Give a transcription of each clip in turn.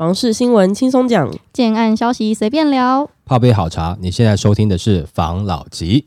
房事新闻轻松讲，建案消息随便聊。泡杯好茶，你现在收听的是房老吉。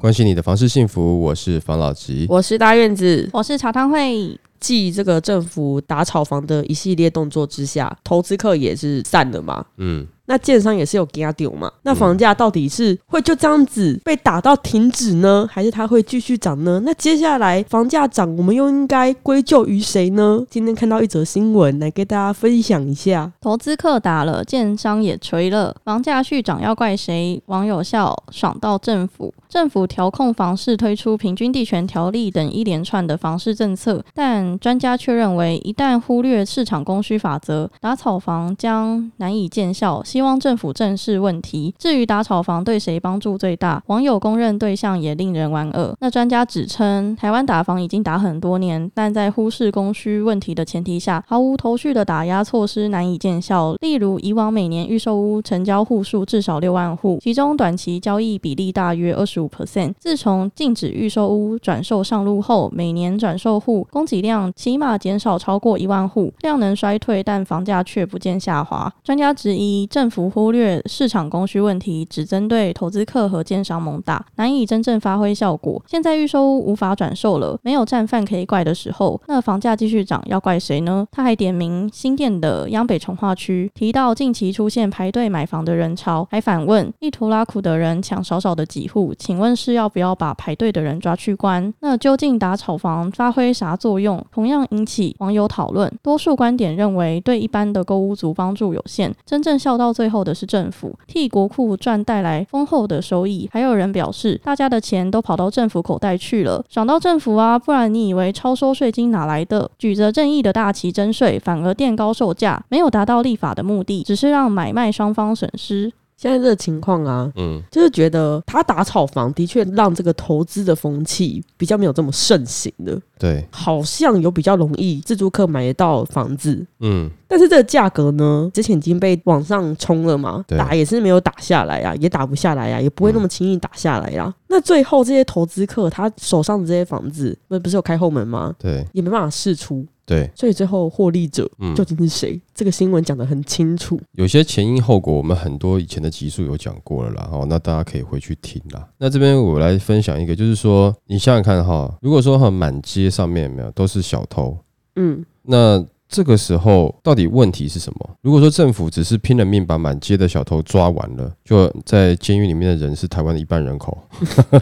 关心你的房事幸福，我是房老吉。我是大院子。我是茶汤会，继这个政府打炒房的一系列动作之下，投资客也是散了嘛。嗯，那建商也是有给他丢嘛？那房价到底是会就这样子被打到停止呢，还是它会继续涨呢？那接下来房价涨，我们又应该归咎于谁呢？今天看到一则新闻，来跟大家分享一下。投资客打了，建商也锤了，房价续涨要怪谁？网友笑，爽到政府。政府调控房市，推出平均地权条例等一连串的房市政策，但专家却认为，一旦忽略市场供需法则，打草房将难以见效。希望政府正视问题。至于打炒房对谁帮助最大，网友公认对象也令人莞尔。那专家指称，台湾打房已经打很多年，但在忽视供需问题的前提下，毫无头绪的打压措施难以见效。例如，以往每年预售屋成交户数至少六万户，其中短期交易比例大约二十五 percent。自从禁止预售屋转售上路后，每年转售户供给量起码减少超过一万户，量能衰退，但房价却不见下滑。专家质疑政政府忽略市场供需问题，只针对投资客和建商猛打，难以真正发挥效果。现在预售无法转售了，没有战犯可以怪的时候，那房价继续涨要怪谁呢？他还点名新店的央北从化区，提到近期出现排队买房的人潮，还反问一图拉苦的人抢少少的几户，请问是要不要把排队的人抓去关？那究竟打炒房发挥啥作用？同样引起网友讨论。多数观点认为，对一般的购屋族帮助有限，真正笑到最后的是政府，替国库赚带来丰厚的收益。还有人表示，大家的钱都跑到政府口袋去了，爽到政府啊！不然你以为超收税金哪来的？举着正义的大旗征税，反而垫高售价，没有达到立法的目的，只是让买卖双方损失。现在这个情况啊，嗯，就是觉得他打炒房的确让这个投资的风气比较没有这么盛行的，对，好像有比较容易自住客买得到房子，嗯，但是这个价格呢，之前已经被往上冲了嘛，对。打也是没有打下来啊，也打不下来啊，也不会那么轻易打下来啊。那最后这些投资客他手上的这些房子，不不是有开后门吗？对，也没办法试出，对，所以最后获利者嗯究竟是谁？这个新闻讲得很清楚。有些前因后果，我们很多以前的集数有讲过了啦，哦，那大家可以回去听啦。那这边我来分享一个，就是说，你想想看哈，如果说哈满街上面有没有都是小偷，嗯，那这个时候到底问题是什么？如果说政府只是拼了命把满街的小偷抓完了，就在监狱里面的人是台湾的一半人口，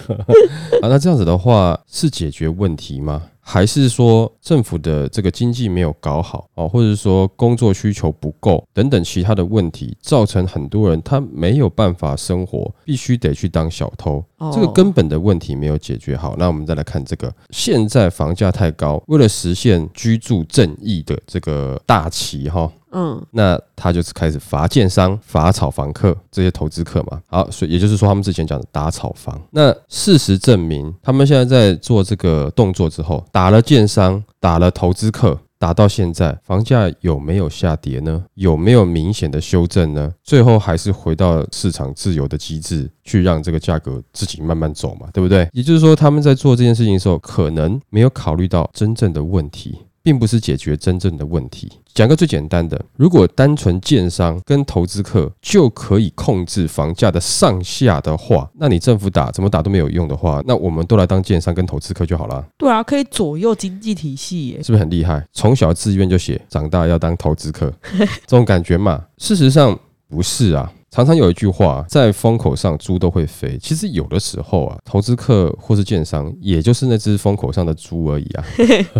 啊，那这样子的话是解决问题吗？还是说政府的这个经济没有搞好哦，或者是说工作需求不够等等其他的问题，造成很多人他没有办法生活，必须得去当小偷。哦这个根本的问题没有解决好。那我们再来看这个，现在房价太高，为了实现居住正义的这个大旗哈。嗯那他就是开始罚建商、罚炒房客这些投资客嘛。好，所以也就是说，他们之前讲的打炒房。那事实证明，他们现在在做这个动作之后，打了建商，打了投资客。打到现在，房价有没有下跌呢？有没有明显的修正呢？最后还是回到市场自由的机制，去让这个价格自己慢慢走嘛，对不对？也就是说，他们在做这件事情的时候，可能没有考虑到真正的问题。并不是解决真正的问题。讲个最简单的，如果单纯建商跟投资客就可以控制房价的上下的话，那你政府打怎么打都没有用的话，那我们都来当建商跟投资客就好了，对啊，可以左右经济体系耶。是不是很厉害？从小志愿就写，长大要当投资客，这种感觉嘛。事实上不是啊。常常有一句话，在风口上猪都会飞。其实有的时候啊，投资客或是建商，也就是那只风口上的猪而已啊。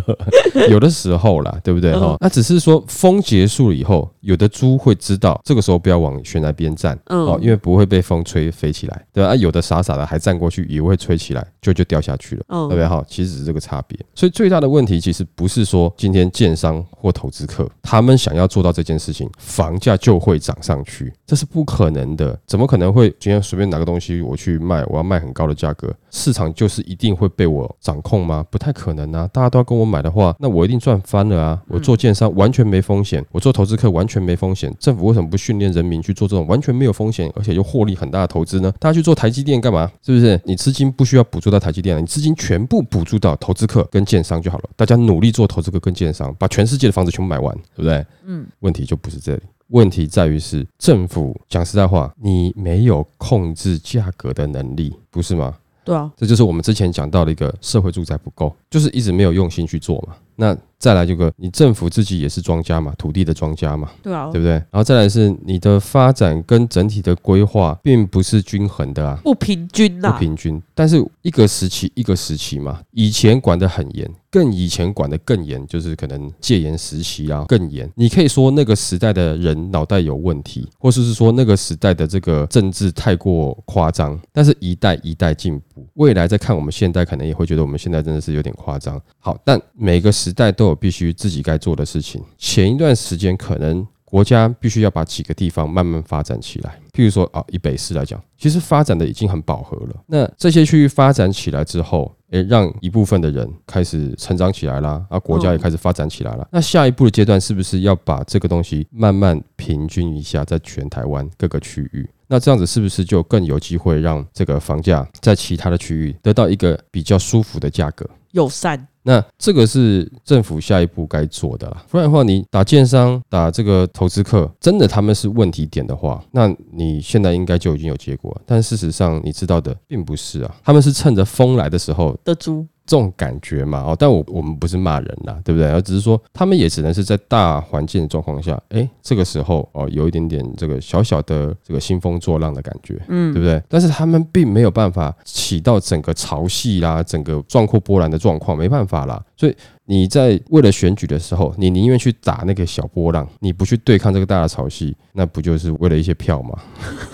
有的时候啦，对不对哈？那只是说风结束了以后，有的猪会知道这个时候不要往悬崖边站嗯哦，因为不会被风吹飞起来，对吧？啊，有的傻傻的还站过去，以为会吹起来，就就掉下去了。嗯对不对？哈，其实只是这个差别。所以最大的问题其实不是说今天建商或投资客他们想要做到这件事情，房价就会涨上去，这是不可能的。怎么可能会今天随便拿个东西我去卖，我要卖很高的价格，市场就是一定会被我掌控吗？不太可能啊！大家都要跟我买的话，那我一定赚翻了啊！我做建商完全没风险，我做投资客完全没风险。政府为什么不训练人民去做这种完全没有风险，而且又获利很大的投资呢？大家去做台积电干嘛？是不是？你资金不需要补助到台积电了，你资金全部补助到投资客跟建商就好了。大家努力做投资客跟建商，把全世界的房子全部买完，对不对？嗯。问题就不是这里。问题在于是政府讲实在话，你没有控制价格的能力，不是吗？对啊，这就是我们之前讲到的一个社会住宅不够，就是一直没有用心去做嘛。那再来这个，你政府自己也是庄家嘛，土地的庄家嘛，对啊，对不对？然后再来是你的发展跟整体的规划并不是均衡的啊，不平均呐，不平均。但是一个时期一个时期嘛，以前管得很严。更以前管得更严，就是可能戒严时期啊更严。你可以说那个时代的人脑袋有问题，或者是说那个时代的这个政治太过夸张。但是一代一代进步，未来再看我们现代，可能也会觉得我们现在真的是有点夸张。好，但每个时代都有必须自己该做的事情。前一段时间可能国家必须要把几个地方慢慢发展起来，譬如说啊，以北市来讲，其实发展的已经很饱和了。那这些区域发展起来之后，诶，让一部分的人开始成长起来啦，啊，国家也开始发展起来了。那下一步的阶段是不是要把这个东西慢慢平均一下，在全台湾各个区域？那这样子是不是就更有机会让这个房价在其他的区域得到一个比较舒服的价格？友善。那这个是政府下一步该做的啦，不然的话，你打建商、打这个投资客，真的他们是问题点的话，那你现在应该就已经有结果。但事实上，你知道的并不是啊，他们是趁着风来的时候的猪。这种感觉嘛，哦，但我我们不是骂人啦，对不对？而只是说，他们也只能是在大环境的状况下，哎，这个时候哦，有一点点这个小小的这个兴风作浪的感觉，嗯，对不对？但是他们并没有办法起到整个潮汐啦，整个壮阔波澜的状况，没办法啦，所以。你在为了选举的时候，你宁愿去打那个小波浪，你不去对抗这个大的潮汐，那不就是为了一些票吗？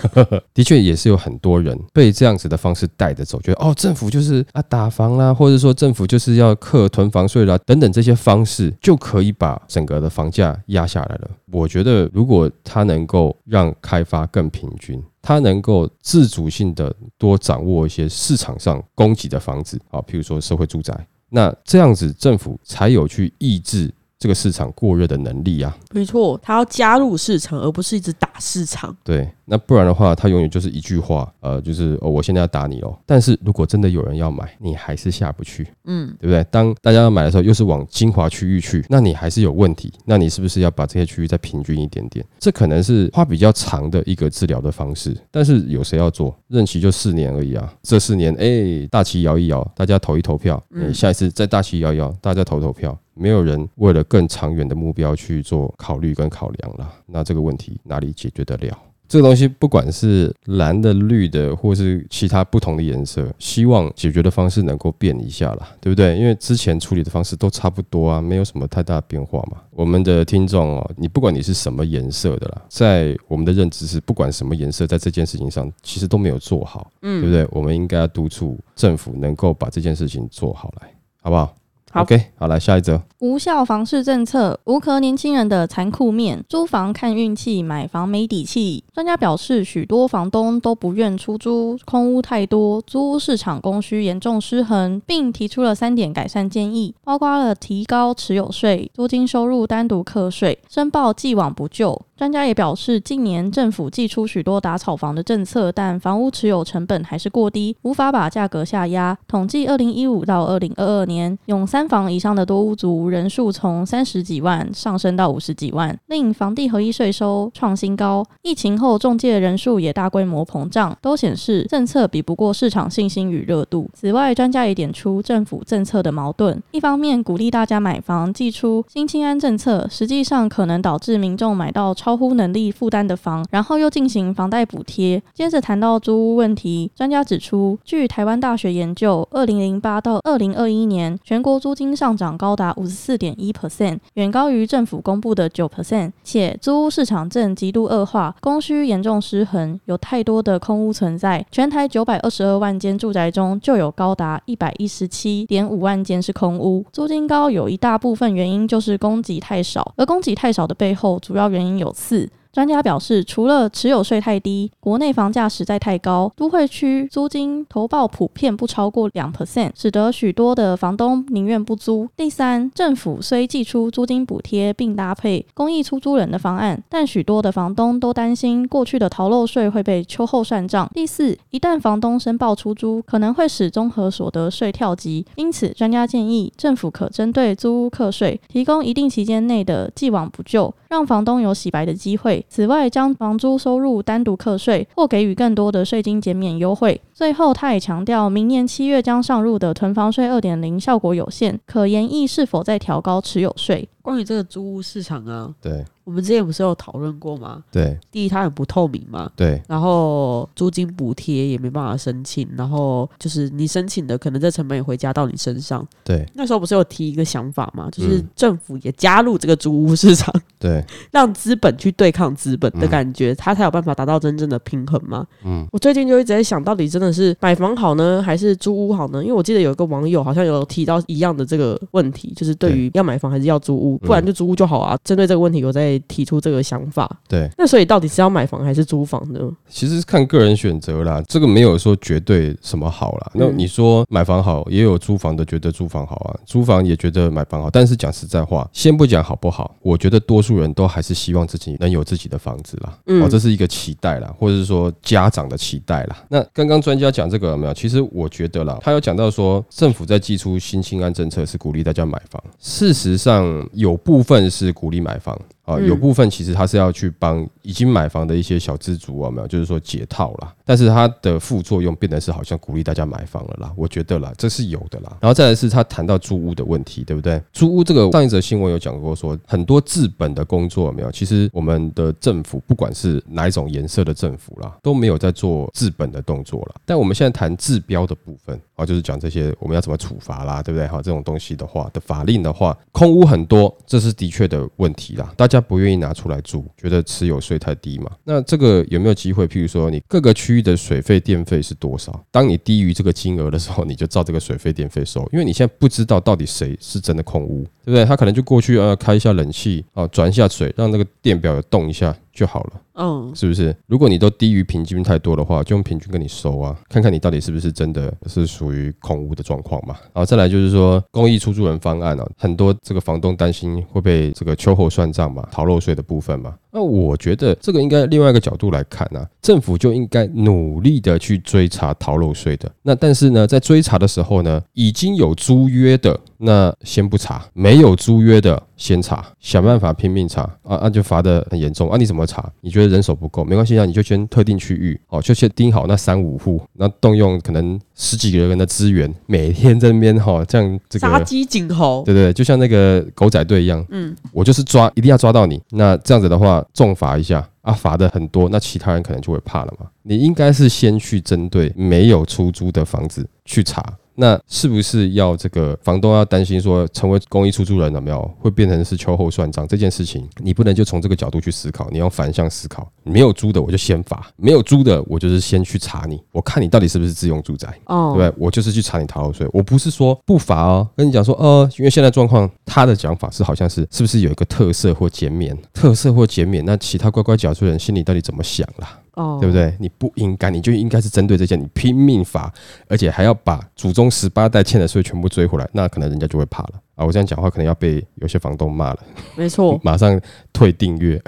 的确也是有很多人被这样子的方式带着走，觉得哦，政府就是啊打房啦，或者说政府就是要克囤房税啦，等等这些方式就可以把整个的房价压下来了。我觉得如果它能够让开发更平均，它能够自主性的多掌握一些市场上供给的房子啊，譬如说社会住宅。那这样子，政府才有去抑制。这个市场过热的能力啊，没错，他要加入市场，而不是一直打市场。对，那不然的话，他永远就是一句话，呃，就是哦，我现在要打你哦。但是如果真的有人要买，你还是下不去，嗯，对不对？当大家要买的时候，又是往精华区域去，那你还是有问题。那你是不是要把这些区域再平均一点点？这可能是花比较长的一个治疗的方式。但是有谁要做？任期就四年而已啊，这四年，哎，大旗摇一摇，大家投一投票，嗯，下一次再大旗摇一摇，大家投投票。没有人为了更长远的目标去做考虑跟考量了，那这个问题哪里解决得了？这个东西不管是蓝的、绿的，或是其他不同的颜色，希望解决的方式能够变一下啦，对不对？因为之前处理的方式都差不多啊，没有什么太大变化嘛。我们的听众哦，你不管你是什么颜色的啦，在我们的认知是，不管什么颜色，在这件事情上其实都没有做好，嗯，对不对？我们应该要督促政府能够把这件事情做好来，好不好？OK，好，来下一则。无效房市政策，无壳年轻人的残酷面。租房看运气，买房没底气。专家表示，许多房东都不愿出租，空屋太多，租屋市场供需严重失衡，并提出了三点改善建议，包括了提高持有税、租金收入单独课税、申报既往不咎。专家也表示，近年政府寄出许多打炒房的政策，但房屋持有成本还是过低，无法把价格下压。统计二零一五到二零二二年，用三三房以上的多屋族人数从三十几万上升到五十几万，令房地合一税收创新高。疫情后，中介人数也大规模膨胀，都显示政策比不过市场信心与热度。此外，专家也点出政府政策的矛盾：一方面鼓励大家买房，寄出新清安政策，实际上可能导致民众买到超。超乎能力负担的房，然后又进行房贷补贴。接着谈到租屋问题，专家指出，据台湾大学研究，二零零八到二零二一年，全国租租金上涨高达五十四点一 percent，远高于政府公布的九 percent。且租屋市场正极度恶化，供需严重失衡，有太多的空屋存在。全台九百二十二万间住宅中，就有高达一百一十七点五万间是空屋。租金高有一大部分原因就是供给太少，而供给太少的背后，主要原因有。四专家表示，除了持有税太低，国内房价实在太高，都会区租金投报普遍不超过两 percent，使得许多的房东宁愿不租。第三，政府虽寄出租金补贴，并搭配公益出租人的方案，但许多的房东都担心过去的逃漏税会被秋后算账。第四，一旦房东申报出租，可能会使综合所得税跳级，因此专家建议政府可针对租屋课税，提供一定期间内的既往不咎，让房东有洗白的机会。此外，将房租收入单独课税，或给予更多的税金减免优惠。最后，他也强调，明年七月将上路的囤房税二点零效果有限，可研议是否再调高持有税。关于这个租屋市场啊，对我们之前不是有讨论过吗？对第一，它很不透明嘛，对然后租金补贴也没办法申请，然后就是你申请的，可能这成本也会加到你身上。对那时候不是有提一个想法嘛，就是嗯政府也加入这个租屋市场，对，让资本去对抗资本的感觉，它才有办法达到真正的平衡嘛。嗯，我最近就一直在想，到底真的是买房好呢，还是租屋好呢？因为我记得有一个网友好像有提到一样的这个问题，就是对于要买房还是要租屋，不然就租屋就好啊。针对这个问题，我在提出这个想法。对，那所以到底是要买房还是租房呢？其实是看个人选择啦，这个没有说绝对什么好啦。那嗯你说买房好，也有租房的觉得租房好啊，租房也觉得买房好。但是讲实在话，先不讲好不好，我觉得多数人都还是希望自己能有自己的房子啦。嗯哦，这是一个期待啦，或者是说家长的期待啦。那刚刚专要讲这个有没有？其实我觉得啦，他有讲到说，政府在寄出新清安政策是鼓励大家买房，事实上有部分是鼓励买房。啊，嗯有部分其实他是要去帮已经买房的一些小资族啊，没有，就是说解套啦。但是它的副作用变得是好像鼓励大家买房了啦，我觉得啦，这是有的啦。然后再来是他谈到租屋的问题，对不对？租屋这个上一则新闻有讲过说，很多治本的工作有没有？其实我们的政府不管是哪一种颜色的政府啦，都没有在做治本的动作啦。但我们现在谈治标的部分啊，就是讲这些我们要怎么处罚啦，对不对？哈，这种东西的话的法令的话，空屋很多，这是的确的问题啦。大家他不愿意拿出来住，觉得持有税太低嘛。那这个有没有机会？譬如说，你各个区域的水费、电费是多少？当你低于这个金额的时候，你就照这个水费、电费收，因为你现在不知道到底谁是真的空屋，对不对？他可能就过去呃开一下冷气啊，转一下水，让那个电表有动一下就好了。嗯，是不是？如果你都低于平均太多的话，就用平均跟你收啊，看看你到底是不是真的是属于空屋的状况嘛。然后再来就是说，公益出租人方案啊，很多这个房东担心会被这个秋后算账嘛，逃漏税的部分嘛。那我觉得这个应该另外一个角度来看啊，政府就应该努力的去追查逃漏税的。那但是呢，在追查的时候呢，已经有租约的那先不查，没有租约的先查，想办法拼命查啊啊，就罚的很严重啊！你怎么查？你觉得人手不够，没关系啊，你就先特定区域哦，就先盯好那三五户，那动用可能十几个人的资源，每天在那边哈、这样这个。杀鸡儆猴。对对对，就像那个狗仔队一样，嗯，我就是抓，一定要抓到你。那这样子的话，重罚一下啊，罚的很多，那其他人可能就会怕了嘛。你应该是先去针对没有出租的房子去查，那是不是要这个房东要担心说成为公益出租人了没有会变成是秋后算账这件事情？你不能就从这个角度去思考，你要反向思考。没有租的我就先罚，没有租的我就是先去查你，我看你到底是不是自用住宅。哦，对不对？我就是去查你逃漏税，我不是说不罚哦，跟你讲说，呃，因为现在状况，他的讲法是好像是是不是有一个特色或减免，特色或减免，那其他乖乖缴税人心里到底怎么想啦？对不对？你不应该，你就应该是针对这些，你拼命罚，而且还要把祖宗十八代欠的税全部追回来，那可能人家就会怕了啊！我这样讲话可能要被有些房东骂了，没错，马上退订阅。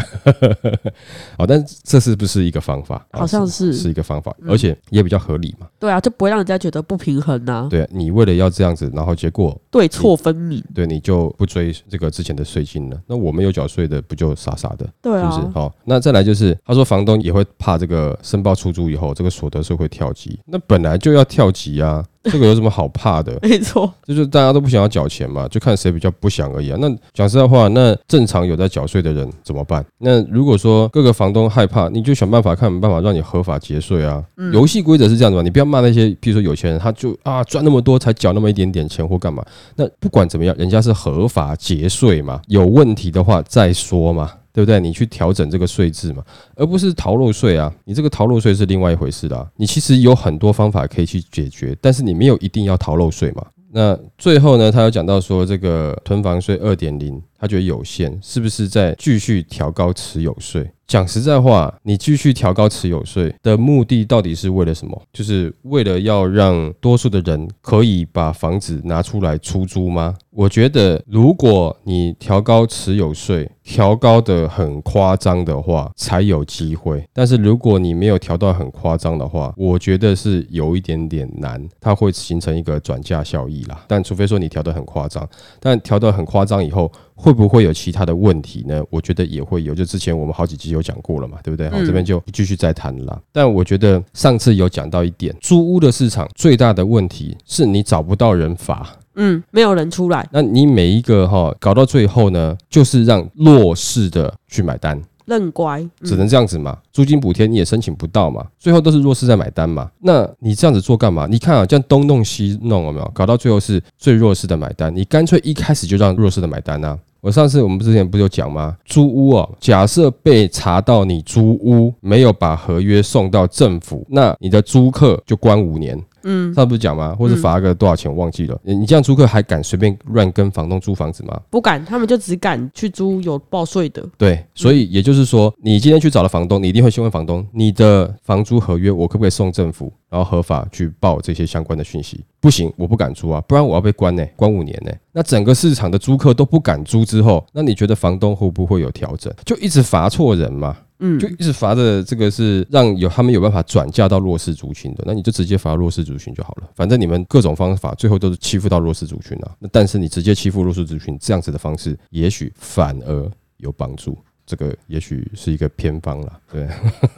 好，但这是不是一个方法？啊好像是是一个方法，嗯而且也比较合理嘛。对啊，就不会让人家觉得不平衡呐、对你为了要这样子，然后结果对错分明。对你就不追这个之前的税金了。那我们有缴税的，不就傻傻的，对啊，是不是？好，那再来就是，他说房东也会怕这个申报出租以后，这个所得税会跳级。那本来就要跳级啊，这个有什么好怕的？没错，就是大家都不想要缴钱嘛，就看谁比较不想而已啊。那讲实在话，那正常有在缴税的人怎么办？那如果说各个房东害怕，你就想办法看办法让你合法结税啊。游戏规则是这样子嘛，你不要骂那些，譬如说有钱人，他就啊赚那么多才缴那么一点点钱或干嘛。那不管怎么样，人家是合法结税嘛，有问题的话再说嘛。对不对？你去调整这个税制嘛，而不是逃漏税啊。你这个逃漏税是另外一回事啦、啊。你其实有很多方法可以去解决，但是你没有一定要逃漏税嘛。那最后呢，他有讲到说这个囤房税二点零，他觉得有限，是不是在继续调高持有税？讲实在话，你继续调高持有税的目的到底是为了什么？就是为了要让多数的人可以把房子拿出来出租吗？我觉得，如果你调高持有税，调高的很夸张的话，才有机会。但是如果你没有调到很夸张的话，我觉得是有一点点难，它会形成一个转嫁效益啦。但除非说你调得很夸张，但调得很夸张以后，会不会有其他的问题呢？我觉得也会有。就之前我们好几集有讲过了嘛，对不对？好，这边就继续再谈了。但我觉得上次有讲到一点，租屋的市场最大的问题是你找不到人罚。嗯，没有人出来，那你每一个哈搞到最后呢，就是让弱势的去买单，认乖，只能这样子嘛。租金补贴你也申请不到嘛，最后都是弱势在买单嘛。那你这样子做干嘛？你看啊，这样东弄西弄有没有？搞到最后是最弱势的买单，你干脆一开始就让弱势的买单啊。我上次我们之前不就讲吗？租屋哦，假设被查到你租屋没有把合约送到政府，那你的租客就关五年。嗯，上次不是讲吗？或者罚个多少钱，我忘记了。你这样租客还敢随便乱跟房东租房子吗？不敢，他们就只敢去租有报税的。对，所以也就是说，你今天去找了房东，你一定会先问房东，你的房租合约我可不可以送政府，然后合法去报这些相关的讯息？不行，我不敢租啊，不然我要被关呢，关五年呢。那整个市场的租客都不敢租之后，那你觉得房东会不会有调整？就一直罚错人嘛？嗯，就一直罚的这个是让有他们有办法转嫁到弱势族群的，那你就直接罚弱势族群就好了。反正你们各种方法最后都是欺负到弱势族群啊。那但是你直接欺负弱势族群这样子的方式，也许反而有帮助。这个也许是一个偏方了，对。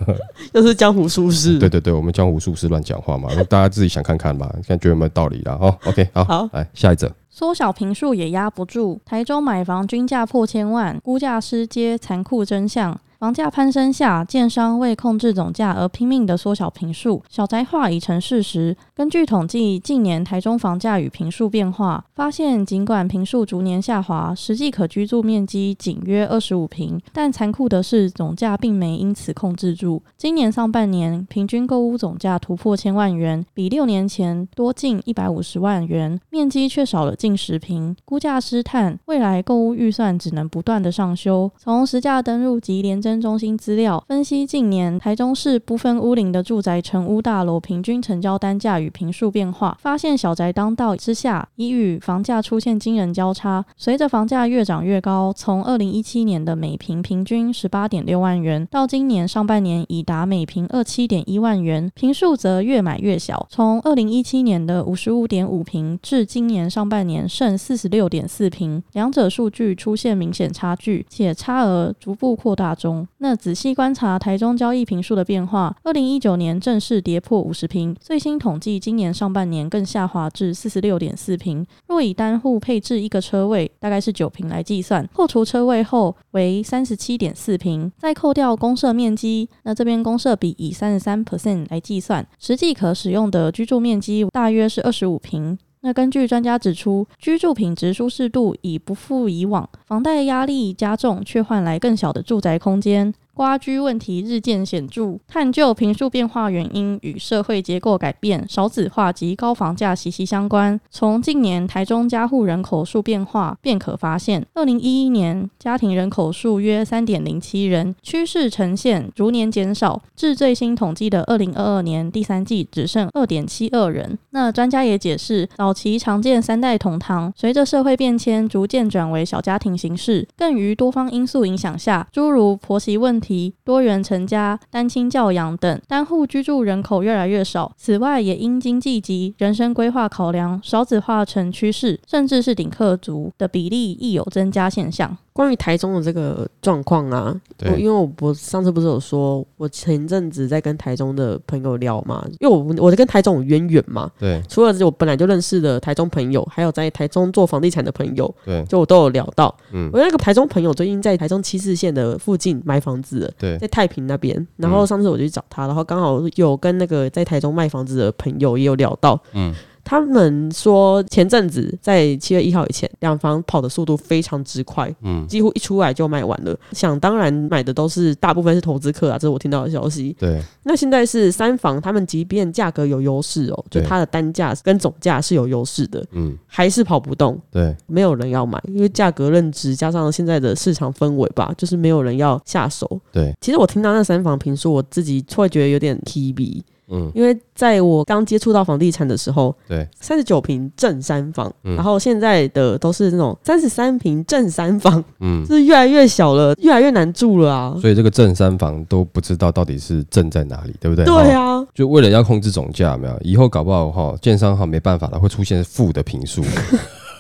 又是江湖术士，对对对，我们江湖术士乱讲话嘛，大家自己想看看吧，看觉得有没有道理啦哈。OK，好，好，来下一则。缩小平数也压不住，台中买房均价破千万，估价师揭残酷真相。房价攀升下，建商为控制总价而拼命的缩小平数，小宅化已成事实。根据统计，近年台中房价与平数变化，发现尽管平数逐年下滑，实际可居住面积仅约二十五平，但残酷的是总价并没因此控制住。今年上半年平均购屋总价突破千万元，比六年前多近一百五十万元，面积却少了近十平。估价师叹，未来购屋预算只能不断的上修。从实价登入及廉政中心资料分析，近年台中市不分屋龄的住宅成屋大楼平均成交单价与平数变化，发现小宅当道之下，已与房价出现惊人交叉。随着房价越涨越高，从二零一七年的每平平均十八点六万元，到今年上半年已达每平二七点一万元，平数则越买越小，从二零一七年的五十五点五平，至今年上半年剩四十六点四平，两者数据出现明显差距，且差额逐步扩大中。那仔细观察台中交易平数的变化，二零一九年正式跌破五十平，最新统计今年上半年更下滑至四十六点四平。若以单户配置一个车位，大概是九平来计算，扣除车位后为三十七点四平，再扣掉公设面积，那这边公设比以三十三 percent 来计算，实际可使用的居住面积大约是二十五平。那根据专家指出，居住品质舒适度已不复以往，房贷压力加重，却换来更小的住宅空间。瓜居问题日渐显著，探究平数变化原因与社会结构改变、少子化及高房价息息相关。从近年台中家户人口数变化便可发现，二零一一年家庭人口数约三点零七人，趋势呈现逐年减少，至最新统计的二零二二年第三季只剩二点七二人。那专家也解释，早期常见三代同堂，随着社会变迁，逐渐转为小家庭形式，更于多方因素影响下，诸如婆媳问。题多元成家、单亲教养等单户居住人口越来越少。此外，也因经济及人生规划考量，少子化成趋势，甚至是顶客族的比例亦有增加现象。关于台中的这个状况啊，我因为我我上次不是有说，我前阵子在跟台中的朋友聊嘛，因为我我在跟台中有渊源嘛，对，除了我本来就认识的台中朋友，还有在台中做房地产的朋友，对，就我都有聊到。嗯，我那个台中朋友最近在台中七四线的附近买房子，对，在太平那边。然后上次我就去找他，然后刚好有跟那个在台中卖房子的朋友也有聊到，嗯。他们说前阵子在七月一号以前，两房跑的速度非常之快，嗯，几乎一出来就卖完了。想当然买的都是大部分是投资客啊，这是我听到的消息。对，那现在是三房，他们即便价格有优势哦，就它的单价跟总价是有优势的，嗯，还是跑不动，对，没有人要买，因为价格认知加上现在的市场氛围吧，就是没有人要下手。对，其实我听到那三房评述，我自己会觉得有点 T B，嗯，因为在我刚接触到房地产的时候，对，三十九平正三房，嗯然后现在的都是那种三十三平正三房，嗯，就是越来越小了，越来越难住了啊。所以这个正三房都不知道到底是正在哪里，对不对？对哈，啊，就为了要控制总价，没有？以后搞不好哈，建商哈没办法了，会出现负的平数，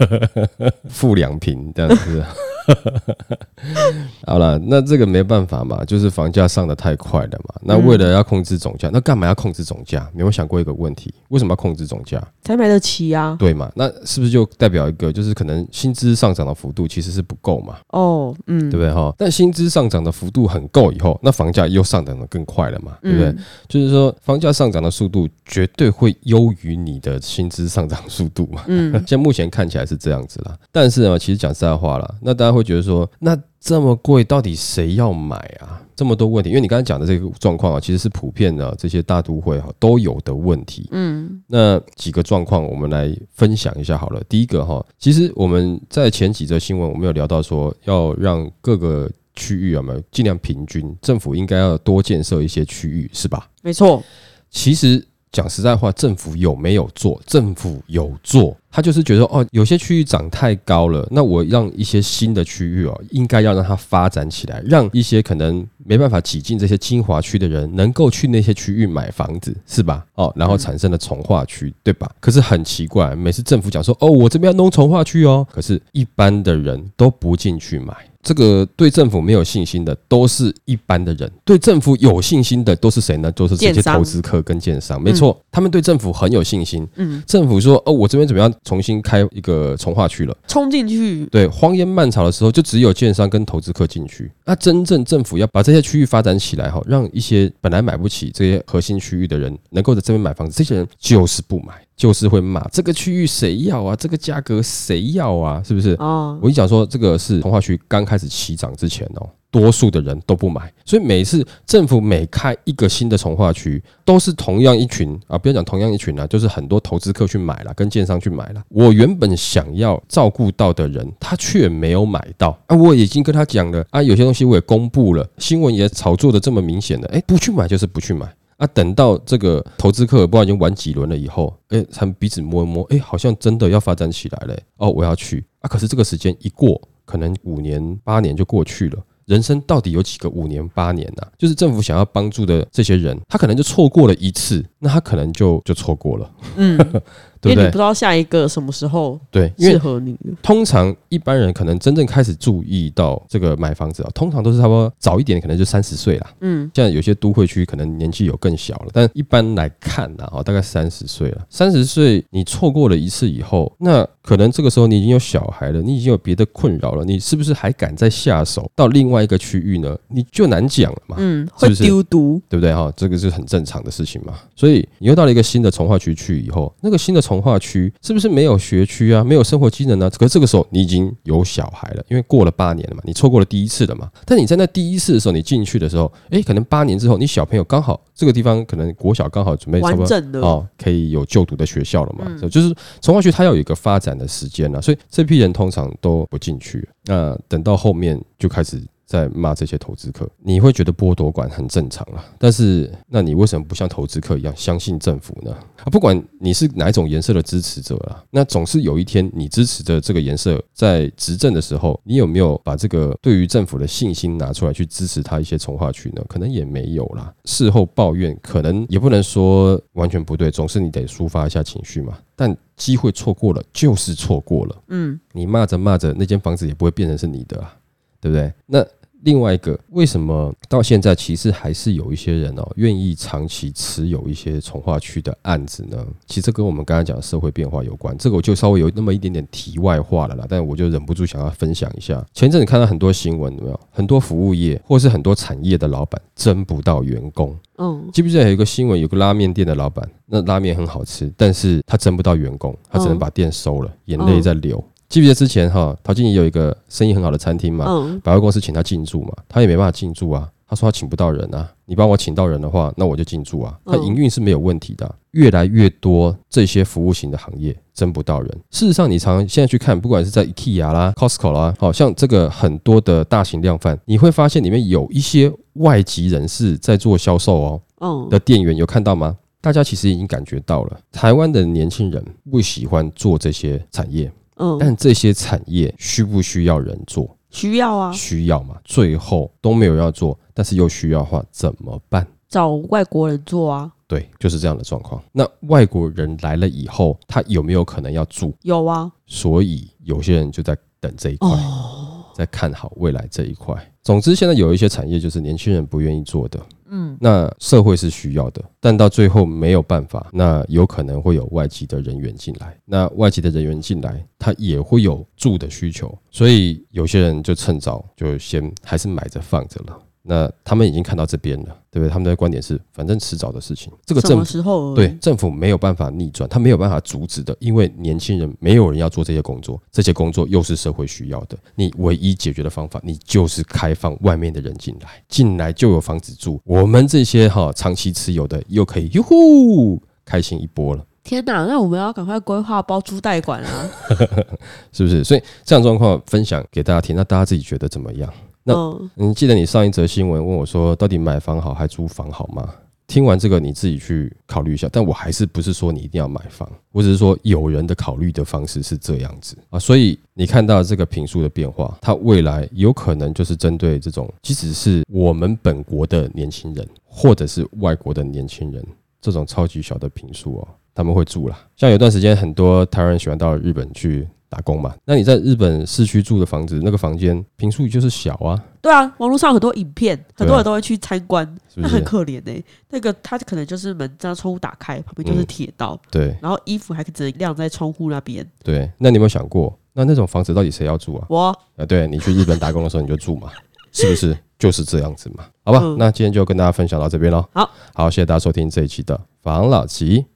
负两平这样子。好了，那这个没办法嘛，就是房价上的太快了嘛。那为了要控制总价，那干嘛要控制总价？你有没有想过一个问题？为什么要控制总价？才买得起啊。对嘛？那是不是就代表一个，就是可能薪资上涨的幅度其实是不够嘛？哦，嗯，对不对哈？但薪资上涨的幅度很够以后，那房价又上涨的更快了嘛？对不对？嗯就是说，房价上涨的速度绝对会优于你的薪资上涨速度嘛。嗯，现在目前看起来是这样子啦，但是呢，其实讲实在话啦，那大家会觉得说，那这么贵，到底谁要买啊？这么多问题，因为你刚才讲的这个状况啊，其实是普遍的这些大都会哈都有的问题。嗯，那几个状况，我们来分享一下好了。第一个哈，其实我们在前几则新闻，我们有聊到说，要让各个区域有没有尽量平均，政府应该要多建设一些区域，是吧？没错，其实讲实在话，政府有没有做？政府有做，他就是觉得哦，有些区域长太高了，那我让一些新的区域哦，应该要让它发展起来，让一些可能没办法挤进这些精华区的人，能够去那些区域买房子，是吧？哦，然后产生了从化区，对吧？可是很奇怪，每次政府讲说哦，我这边要弄从化区哦，可是一般的人都不进去买。这个对政府没有信心的都是一般的人，对政府有信心的都是谁呢？都是这些投资客跟建商，没错，他们对政府很有信心。嗯，政府说：“哦，我这边怎么样重新开一个从化区了？”冲进去，对，荒烟漫草的时候，就只有建商跟投资客进去。那真正政府要把这些区域发展起来哈，让一些本来买不起这些核心区域的人能够在这边买房子，这些人就是不买，就是会骂这个区域谁要啊？这个价格谁要啊？是不是？哦我，跟你讲说，这个是从化区刚开始起涨之前哦，多数的人都不买，所以每次政府每开一个新的从化区，都是同样一群啊，不要讲同样一群啊，就是很多投资客去买了，跟建商去买了。我原本想要照顾到的人，他却没有买到啊。我已经跟他讲了啊，有些东西我也公布了，新闻也炒作的这么明显了，哎，不去买就是不去买。啊，等到这个投资客不知道已经玩几轮了以后，哎，他们彼此摸一摸，哎，好像真的要发展起来了，哦，我要去啊。可是这个时间一过，可能五年八年就过去了。人生到底有几个五年八年呢、就是政府想要帮助的这些人，他可能就错过了一次，那他可能就就错过了，嗯，对不对因为你不？知道下一个什么时候对，适合你。通常一般人可能真正开始注意到这个买房子啊，通常都是差不多早一点，可能就三十岁啦。嗯，像有些都会区可能年纪有更小了，但一般来看呢，哦，大概三十岁了。三十岁你错过了一次以后，那可能这个时候你已经有小孩了，你已经有别的困扰了，你是不是还敢再下手到另外一个区域呢？你就难讲了嘛。嗯，会丢毒。对不对哈？这个是很正常的事情嘛。所以你又到了一个新的从化区去以后，那个新的从化区是不是没有学区啊，没有生活机能啊？可是这个时候你已经有小孩了，因为过了八年了嘛，你错过了第一次了嘛。但你在那第一次的时候，你进去的时候，诶，可能八年之后，你小朋友刚好这个地方可能国小刚好准备差不多。完整的，哦，可以有就读的学校了嘛？嗯就是从化区它要有一个发展的时间了，所以这批人通常都不进去。那等到后面就开始在骂这些投资客，你会觉得剥夺感很正常啊。但是，那你为什么不像投资客一样相信政府呢？啊，不管你是哪一种颜色的支持者啊，那总是有一天你支持的这个颜色在执政的时候，你有没有把这个对于政府的信心拿出来去支持他一些从化区呢？可能也没有啦。事后抱怨，可能也不能说完全不对，总是你得抒发一下情绪嘛。但机会错过了就是错过了。嗯，你骂着骂着，那间房子也不会变成是你的啊，对不对？那另外一个，为什么到现在其实还是有一些人哦，愿意长期持有一些从化区的案子呢？其实跟我们刚刚讲的社会变化有关。这个我就稍微有那么一点点题外话了啦，但我就忍不住想要分享一下。前阵子看到很多新闻，有没有？很多服务业或是很多产业的老板争不到员工。嗯，记不记得有一个新闻，有个拉面店的老板，那拉面很好吃，但是他争不到员工，他只能把店收了，眼泪在流。记不记得之前哈，陶晶莹有一个生意很好的餐厅嘛，嗯，百货公司请他进驻嘛，他也没办法进驻啊。他说他请不到人啊，你帮我请到人的话，那我就进驻啊。他营运是没有问题的。越来越多这些服务型的行业争不到人。事实上，你常现在去看，不管是在 IKEA 啦、Costco 啦，好像这个很多的大型量贩，你会发现里面有一些外籍人士在做销售哦。嗯，的店员有看到吗？大家其实已经感觉到了，台湾的年轻人不喜欢做这些产业。嗯，但这些产业需不需要人做？需要啊，需要嘛？最后都没有要做，但是又需要的话怎么办？找外国人做啊。对，就是这样的状况。那外国人来了以后，他有没有可能要住？有啊。所以有些人就在等这一块，哦，在看好未来这一块。总之，现在有一些产业就是年轻人不愿意做的。嗯，那社会是需要的，但到最后没有办法，那有可能会有外籍的人员进来。那外籍的人员进来，他也会有住的需求，所以有些人就趁早就先还是买着放着了。那他们已经看到这边了，对不对？他们的观点是，反正迟早的事情。这个政府时候对政府没有办法逆转，他没有办法阻止的，因为年轻人没有人要做这些工作，这些工作又是社会需要的。你唯一解决的方法，你就是开放外面的人进来，进来就有房子住。我们这些哈长期持有的，又可以哟呼开心一波了。天哪，那我们要赶快规划包租代管啊！是不是？所以这样状况分享给大家听，那大家自己觉得怎么样？那嗯，你记得你上一则新闻问我说，到底买房好还租房好吗？听完这个你自己去考虑一下。但我还是不是说你一定要买房，我只是说有人的考虑的方式是这样子啊。所以你看到这个评述的变化，它未来有可能就是针对这种，即使是我们本国的年轻人，或者是外国的年轻人，这种超级小的评述哦，他们会住啦。像有段时间很多台湾人喜欢到日本去。打工嘛，那你在日本市区住的房子，那个房间平数就是小啊，对啊，网络上很多影片，很多人都会去参观，那很？可怜呢、那个他可能就是门这样窗户打开，旁边就是嗯铁道，对然后衣服还只能晾在窗户那边。对，那你有没有想过，那那种房子到底谁要住啊？我啊，对你去日本打工的时候你就住嘛，是不是？就是这样子嘛，好吧？嗯那今天就跟大家分享到这边喽。好，好，谢谢大家收听这一期的房老吉。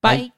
拜。